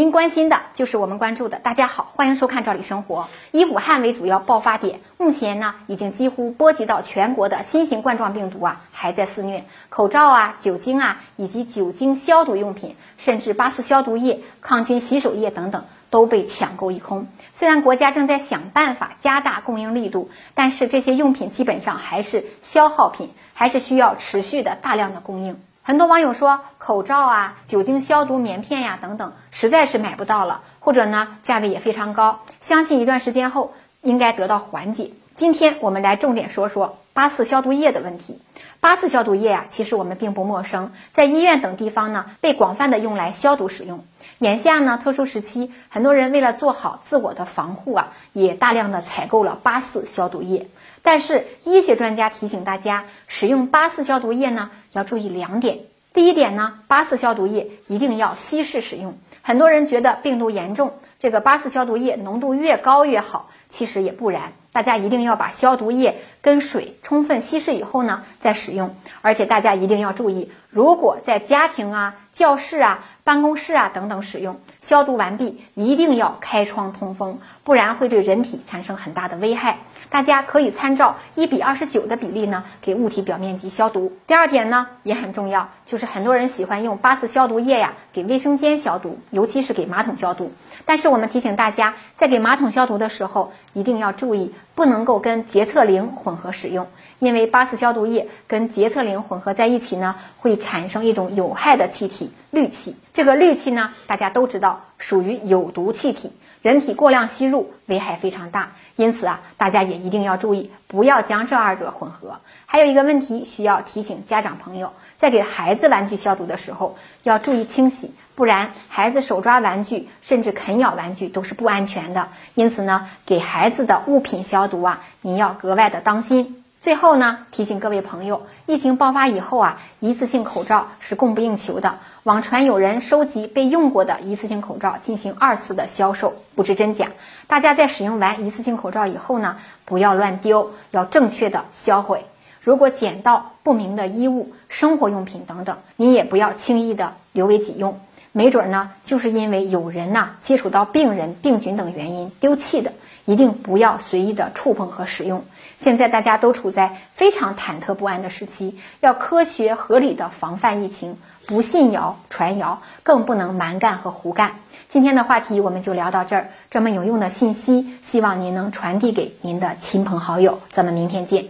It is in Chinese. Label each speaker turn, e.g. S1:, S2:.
S1: 您关心的就是我们关注的。大家好，欢迎收看《赵理生活》。以武汉为主要爆发点，目前呢已经几乎波及到全国的新型冠状病毒啊还在肆虐。口罩啊、酒精啊，以及酒精消毒用品，甚至八四消毒液、抗菌洗手液等等都被抢购一空。虽然国家正在想办法加大供应力度，但是这些用品基本上还是消耗品，还是需要持续的大量的供应。很多网友说，口罩啊、酒精消毒棉片呀等等，实在是买不到了，或者呢价位也非常高，相信一段时间后应该得到缓解。今天我们来重点说说八四消毒液的问题。八四消毒液啊，其实我们并不陌生，在医院等地方呢被广泛的用来消毒使用。眼下呢特殊时期，很多人为了做好自我的防护啊，也大量的采购了八四消毒液。但是医学专家提醒大家，使用八四消毒液呢，要注意两点。第一点呢，八四消毒液一定要稀释使用。很多人觉得病毒严重，这个八四消毒液浓度越高越好，其实也不然。大家一定要把消毒液跟水充分稀释以后呢，再使用。而且大家一定要注意，如果在家庭啊、教室啊、办公室啊等等使用，消毒完毕一定要开窗通风，不然会对人体产生很大的危害。大家可以参照一比二十九的比例呢，给物体表面积消毒。第二点呢也很重要，就是很多人喜欢用八四消毒液呀，给卫生间消毒，尤其是给马桶消毒。但是我们提醒大家，在给马桶消毒的时候，一定要注意，不能够跟洁厕灵混合使用，因为八四消毒液跟洁厕灵混合在一起呢，会产生一种有害的气体氯气。这个氯气呢，大家都知道属于有毒气体，人体过量吸入危害非常大。因此啊，大家也一定要注意，不要将这二者混合。还有一个问题需要提醒家长朋友，在给孩子玩具消毒的时候，要注意清洗，不然孩子手抓玩具，甚至啃咬玩具都是不安全的。因此呢，给孩子的物品消毒啊，你要格外的当心。最后呢，提醒各位朋友，疫情爆发以后啊，一次性口罩是供不应求的。网传有人收集被用过的一次性口罩进行二次的销售，不知真假。大家在使用完一次性口罩以后呢，不要乱丢，要正确的销毁。如果捡到不明的衣物、生活用品等等，你也不要轻易的留为己用。没准儿呢就是因为有人呐接触到病人病菌等原因丢弃的一定不要随意的触碰和使用。现在大家都处在非常忐忑不安的时期要科学合理的防范疫情不信谣传谣更不能蛮干和胡干。今天的话题我们就聊到这儿这么有用的信息希望您能传递给您的亲朋好友。咱们明天见。